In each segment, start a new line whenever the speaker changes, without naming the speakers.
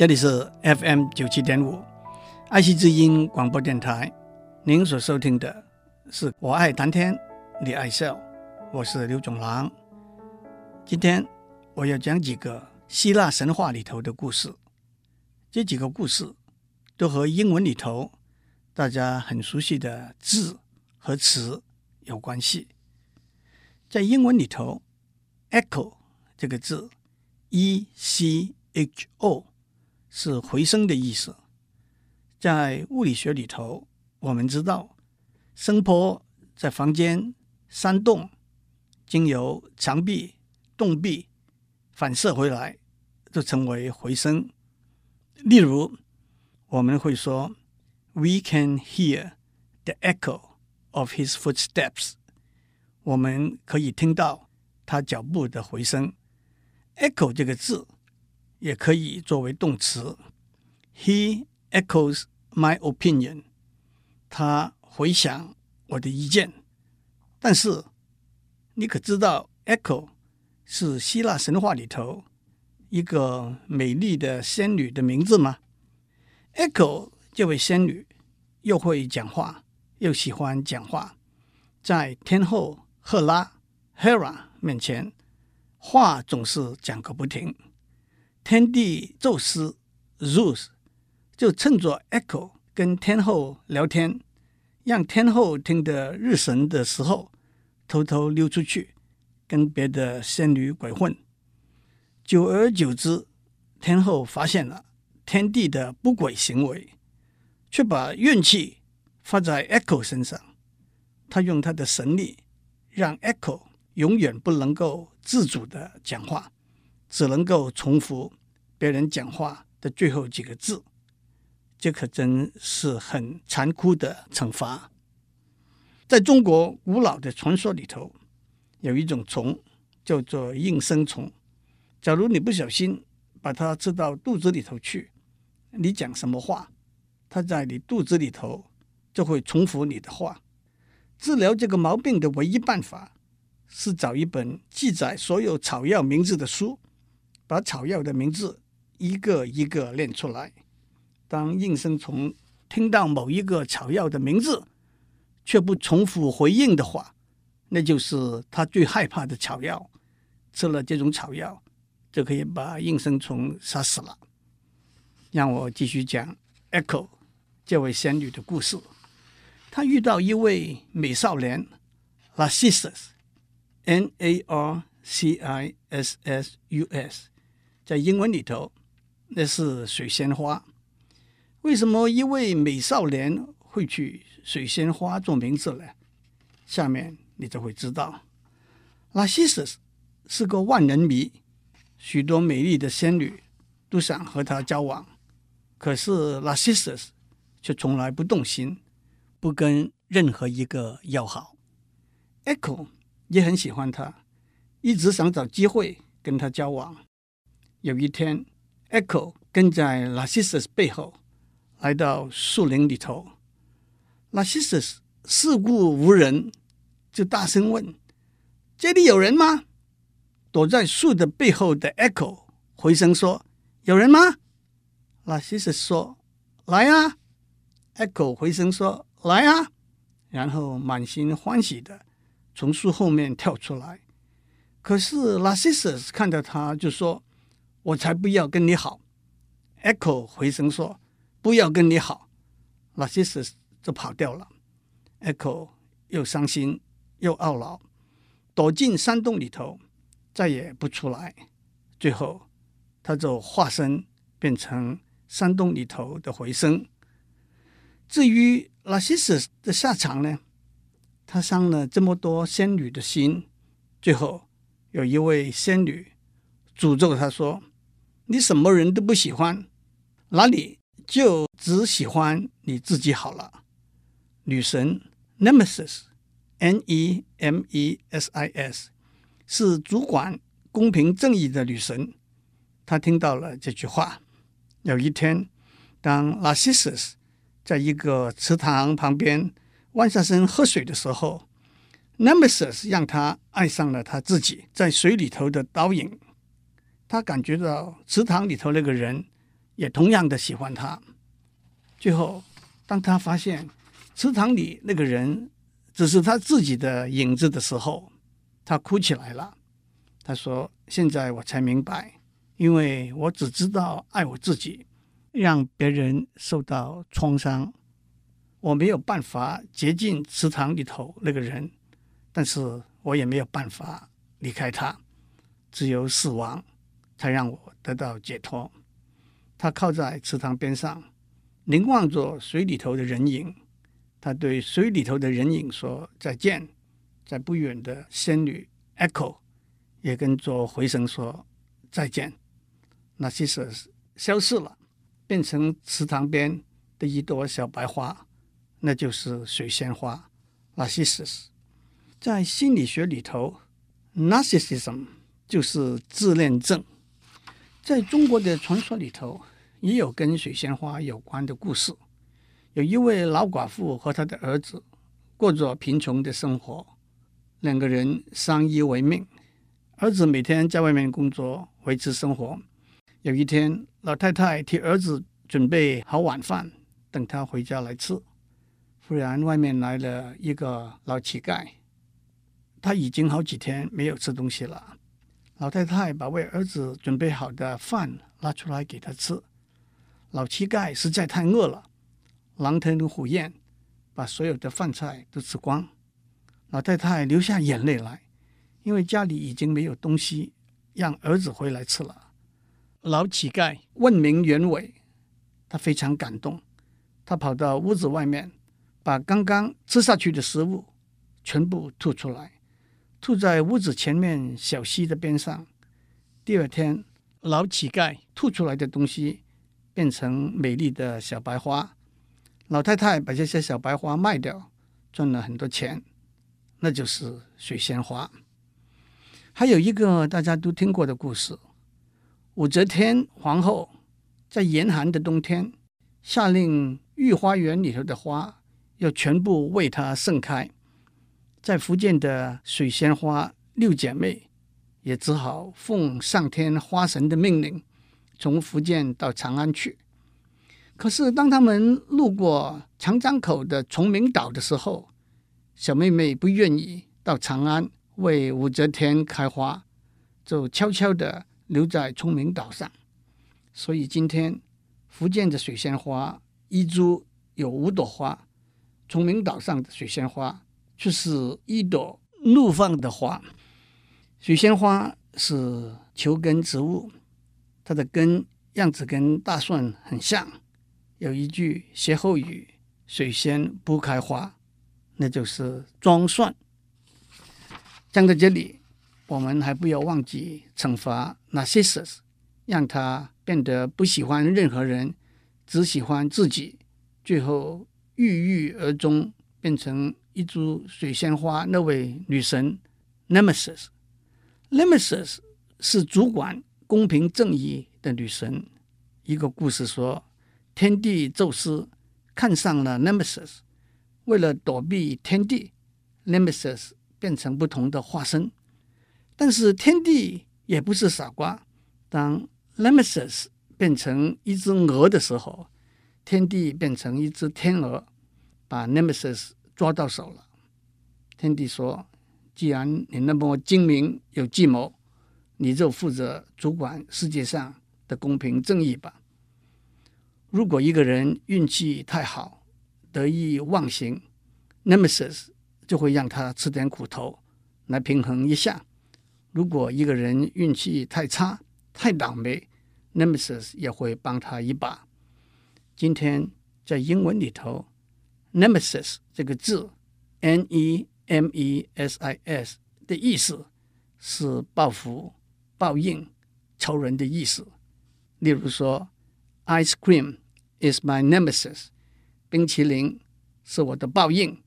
这里是 FM 九七点五爱惜之音广播电台。您所收听的是我爱谈天，你爱笑，我是刘总郎。今天我要讲几个希腊神话里头的故事。这几个故事都和英文里头大家很熟悉的字和词有关系。在英文里头，echo 这个字，e c h o。是回声的意思。在物理学里头，我们知道声波在房间山洞，经由墙壁、洞壁反射回来，就成为回声。例如，我们会说：“We can hear the echo of his footsteps。”我们可以听到他脚步的回声。“echo” 这个字。也可以作为动词。He echoes my opinion。他回响我的意见。但是，你可知道，echo 是希腊神话里头一个美丽的仙女的名字吗？Echo 这位仙女又会讲话，又喜欢讲话，在天后赫拉 （Hera） 面前，话总是讲个不停。天帝宙斯 Zeus 就趁着 Echo 跟天后聊天，让天后听得日神的时候，偷偷溜出去跟别的仙女鬼混。久而久之，天后发现了天帝的不轨行为，却把怨气发在 Echo 身上。他用他的神力，让 Echo 永远不能够自主地讲话。只能够重复别人讲话的最后几个字，这可真是很残酷的惩罚。在中国古老的传说里头，有一种虫叫做应声虫。假如你不小心把它吃到肚子里头去，你讲什么话，它在你肚子里头就会重复你的话。治疗这个毛病的唯一办法是找一本记载所有草药名字的书。把草药的名字一个一个念出来。当应声虫听到某一个草药的名字，却不重复回应的话，那就是他最害怕的草药。吃了这种草药，就可以把应声虫杀死了。让我继续讲 Echo 这位仙女的故事。她遇到一位美少年 Narcissus，N-A-R-C-I-S-S-U-S。在英文里头，那是水仙花。为什么一位美少年会取水仙花做名字呢？下面你就会知道。Narcissus 是个万人迷，许多美丽的仙女都想和他交往，可是 Narcissus 却从来不动心，不跟任何一个要好。Echo 也很喜欢他，一直想找机会跟他交往。有一天，Echo 跟在 Narcissus 背后来到树林里头。Narcissus 四顾无人，就大声问：“这里有人吗？”躲在树的背后的 Echo 回声说：“有人吗？”Narcissus 说：“来啊！”Echo 回声说：“来啊！”然后满心欢喜的从树后面跳出来。可是 Narcissus 看到他就说。我才不要跟你好，Echo 回声说：“不要跟你好。”那些事就跑掉了。Echo 又伤心又懊恼，躲进山洞里头，再也不出来。最后，他就化身变成山洞里头的回声。至于拉西斯的下场呢？他伤了这么多仙女的心，最后有一位仙女诅咒他说。你什么人都不喜欢，那你就只喜欢你自己好了。女神 Nemesis，N-E-M-E-S-I-S，是主管公平正义的女神。她听到了这句话。有一天，当 Narcissus 在一个池塘旁边弯下身喝水的时候，Nemesis 让他爱上了他自己在水里头的倒影。他感觉到池塘里头那个人也同样的喜欢他。最后，当他发现池塘里那个人只是他自己的影子的时候，他哭起来了。他说：“现在我才明白，因为我只知道爱我自己，让别人受到创伤。我没有办法接近池塘里头那个人，但是我也没有办法离开他。只有死亡才让我得到解脱。”他靠在池塘边上，凝望着水里头的人影。他对水里头的人影说再见，在不远的仙女 Echo。也跟着回声说再见。那些事消失了，变成池塘边的一朵小白花，那就是水仙花。Narcissus 在心理学里头，Narcissism 就是自恋症。在中国的传说里头，也有跟水仙花有关的故事。有一位老寡妇和她的儿子过着贫穷的生活，两个人相依为命。儿子每天在外面工作维持生活。有一天，老太太替儿子准备好晚饭，等他回家来吃。忽然，外面来了一个老乞丐，他已经好几天没有吃东西了。老太太把为儿子准备好的饭拿出来给他吃。老乞丐实在太饿了，狼吞虎咽，把所有的饭菜都吃光。老太太流下眼泪来。因为家里已经没有东西让儿子回来吃了，老乞丐问明原委，他非常感动，他跑到屋子外面，把刚刚吃下去的食物全部吐出来，吐在屋子前面小溪的边上。第二天，老乞丐吐出来的东西变成美丽的小白花，老太太把这些小白花卖掉，赚了很多钱，那就是水仙花。还有一个大家都听过的故事：武则天皇后在严寒的冬天，下令御花园里头的花要全部为她盛开。在福建的水仙花六姐妹也只好奉上天花神的命令，从福建到长安去。可是当他们路过长江口的崇明岛的时候，小妹妹不愿意到长安。为武则天开花，就悄悄地留在崇明岛上。所以今天福建的水仙花一株有五朵花，崇明岛上的水仙花就是一朵怒放的花。水仙花是球根植物，它的根样子跟大蒜很像。有一句歇后语：“水仙不开花”，那就是装蒜。讲到这里，我们还不要忘记惩罚 Narcissus，让他变得不喜欢任何人，只喜欢自己，最后郁郁而终，变成一株水仙花。那位女神 Nemesis，Nemesis 是主管公平正义的女神。一个故事说，天帝宙斯看上了 Nemesis，为了躲避天帝，Nemesis。变成不同的化身，但是天帝也不是傻瓜。当 Nemesis 变成一只鹅的时候，天帝变成一只天鹅，把 Nemesis 抓到手了。天帝说：“既然你那么精明有计谋，你就负责主管世界上的公平正义吧。如果一个人运气太好，得意忘形，Nemesis。”就会让他吃点苦头来平衡一下。如果一个人运气太差、太倒霉，Nemesis 也会帮他一把。今天在英文里头 ，Nemesis 这个字，N-E-M-E-S-I-S 的意思是报复、报应、仇人的意思。例如说，Ice cream is my nemesis，冰淇淋是我的报应。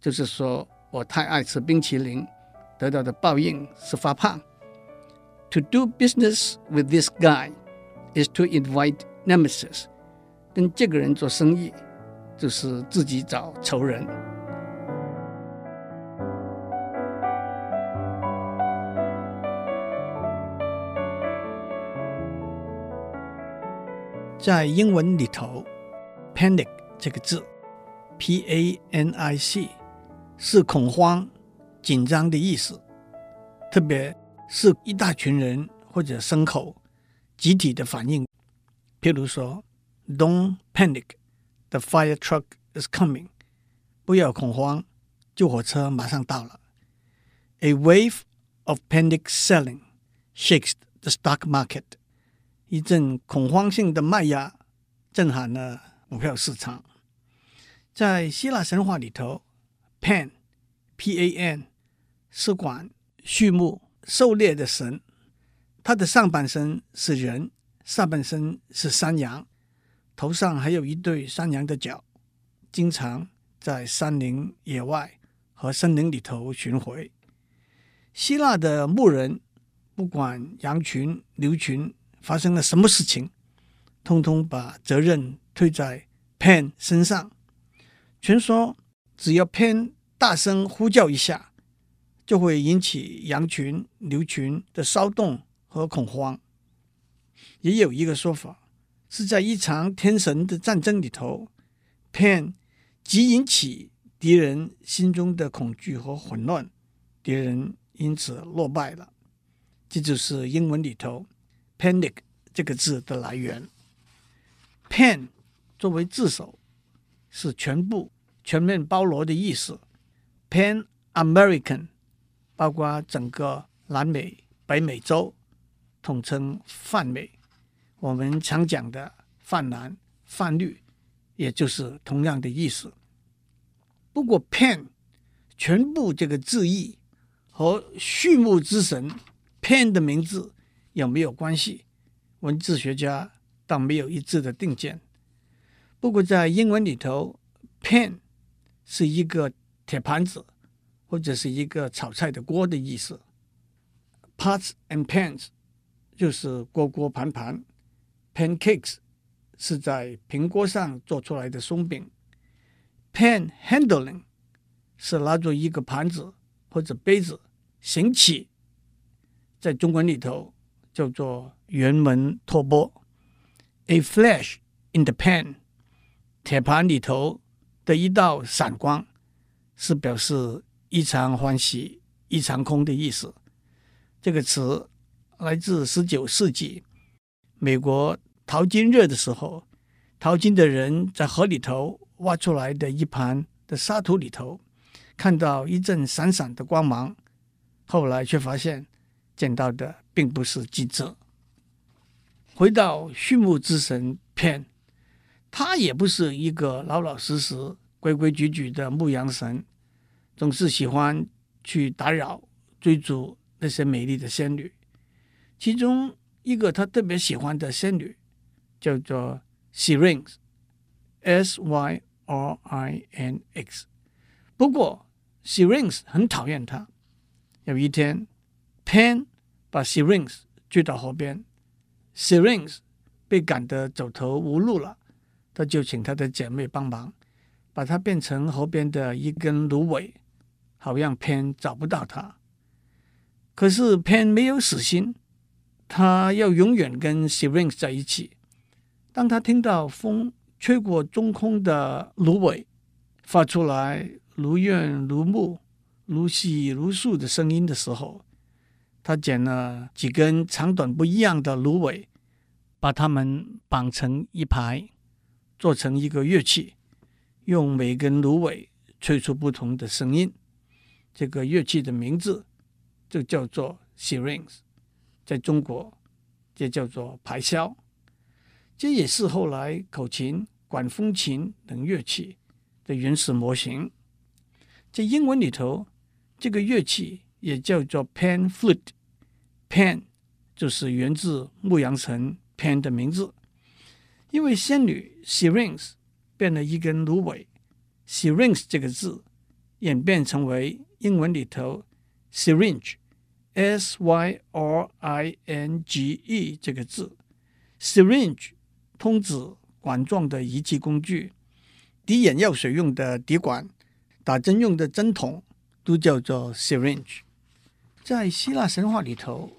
就是说我太爱吃冰淇淋，得到的报应是发胖。To do business with this guy is to invite nemesis。跟这个人做生意， 就是自己找仇人。在英文里头，panic 这个字，P-A-N-I-C，是恐慌、紧张的意思，特别是一大群人或者牲口集体的反应。譬如说，Don't panic, the fire truck is coming。不要恐慌，救火车马上到了。A wave of panic selling shakes the stock market。一阵恐慌性的卖压震撼了股票市场。在希腊神话里头，Pan，P-A-N，是管畜牧狩猎的神。他的上半身是人，下半身是山羊，头上还有一对山羊的角，经常在山林野外和森林里头巡回。希腊的牧人不管羊群、牛群发生了什么事情，通通把责任推在 Pan 身上。传说，只要 Pan 大声呼叫一下，就会引起羊群、牛群的骚动和恐慌。也有一个说法，是在一场天神的战争里头，Pan 即引起敌人心中的恐惧和混乱，敌人因此落败了。这就是英文里头 “panic” 这个字的来源。Pan 作为字首，是全部。全面包罗的意思，Pan American，包括整个南美、北美洲，统称泛美。我们常讲的泛蓝、泛绿，也就是同样的意思。不过，Pan 全部这个字义和畜牧之神 Pan 的名字有没有关系？文字学家倒没有一致的定见。不过，在英文里头，Pan 是一个铁盘子，或者是一个炒菜的锅的意思。Pots and pans 就是锅锅盘盘。Pancakes 是在平锅上做出来的松饼。Panhandling 是拿着一个盘子或者杯子行乞，在中文里头叫做圆门托钵。A flash in the pan，铁盘里头。的一道闪光，是表示异常欢喜、异常空的意思。这个词来自十九世纪，美国淘金热的时候，淘金的人在河里头挖出来的一盘的沙土里头，看到一阵闪闪的光芒，后来却发现捡到的并不是金子。回到畜牧之神 Pan。他也不是一个老老实实、规规矩矩的牧羊神，总是喜欢去打扰、追逐那些美丽的仙女。其中一个他特别喜欢的仙女叫做 Syrinx，S Y R I N X。不过 Syrinx 很讨厌他。有一天，Pan 把 Syrinx 追到河边，Syrinx 被赶得走投无路了。他就请他的姐妹帮忙，把它变成河边的一根芦苇，好让 Pan 找不到他。可是 Pan 没有死心，他要永远跟 Syrinx 在一起。当他听到风吹过中空的芦苇，发出来如怨如慕、如泣如诉的声音的时候，他捡了几根长短不一样的芦苇，把它们绑成一排。做成一个乐器，用每根芦苇吹出不同的声音。这个乐器的名字就叫做 syrinx，在中国这叫做排箫。这也是后来口琴、管风琴等乐器的原始模型。在英文里头，这个乐器也叫做 pan flute。pan 就是源自牧羊神 Pan 的名字。因为仙女 Syrinx 变了一根芦苇，Syrinx 这个字演变成为英文里头 syringe s y r i n g e 这个字。Syringe 通指管状的仪器工具，滴眼药水用的滴管，打针用的针筒都叫做 syringe。在希腊神话里头，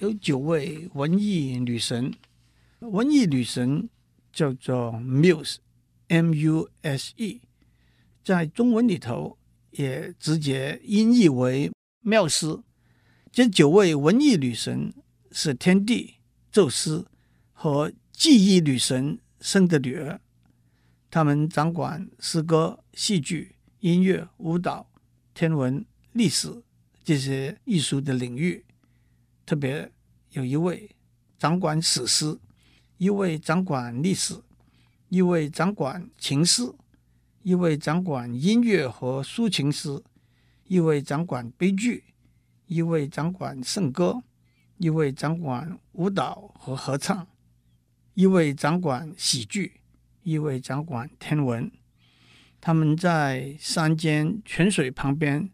有九位文艺女神，文艺女神。叫做 Muse，M-U-S-E，在中文里头也直接音译为缪斯。这九位文艺女神是天帝宙斯和记忆女神生的女儿，她们掌管诗歌、戏剧、音乐、舞蹈、天文、历史这些艺术的领域。特别有一位掌管史诗，一位掌管历史，一位掌管情诗，一位掌管音乐和抒情诗，一位掌管悲剧。一位掌管圣歌，一位掌管舞蹈和合唱，一位掌管喜剧，一位掌管天文。他们在山间泉水旁边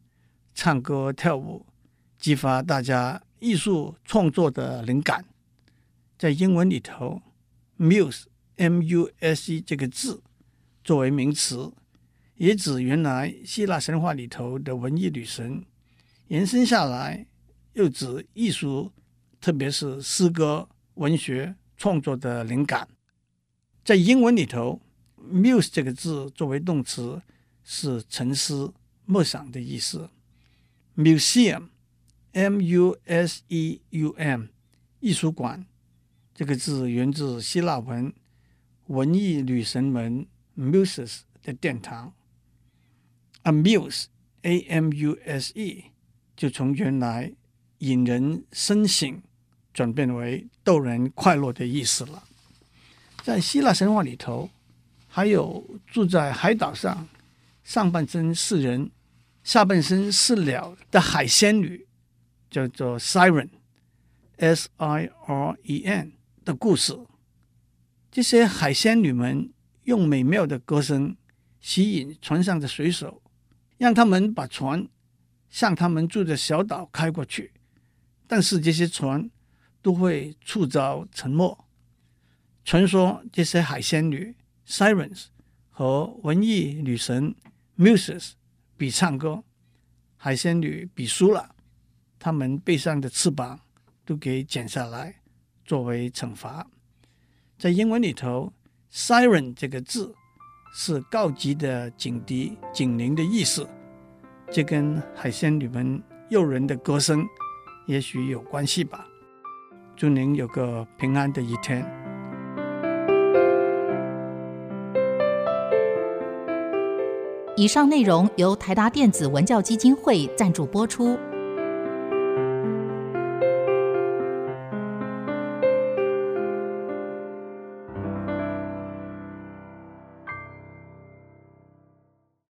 唱歌跳舞，激发大家艺术创作的灵感。在英文里头，muse（m-u-s-e） 这个字作为名词，也指原来希腊神话里头的文艺女神。延伸下来，又指艺术，特别是诗歌、文学创作的灵感。在英文里头，muse 这个字作为动词，是沉思、默想的意思。museum，m-u-s-e-u-m，艺术馆，这个字源自希腊文，文艺女神们 muses 的殿堂。amuse，a-m-u-s-e。就从原来引人深省，转变为逗人快乐的意思了。在希腊神话里头，还有住在海岛上，上半身是人，下半身是鸟的海仙女，叫做 Siren（S-I-R-E-N） 的故事。这些海仙女们用美妙的歌声吸引船上的水手，让他们把船。向他们住的小岛开过去，但是这些船都会触礁沉没。传说这些海仙女 （Sirens） 和文艺女神 （Muses） 比唱歌，海仙女比输了，她们背上的翅膀都给剪下来作为惩罚。在英文里头，“Siren” 这个字是告急的警笛、警铃的意思。这跟海仙女们诱人的歌声也许有关系吧。祝您有个平安的一天。
以上内容由台达电子文教基金会赞助播出。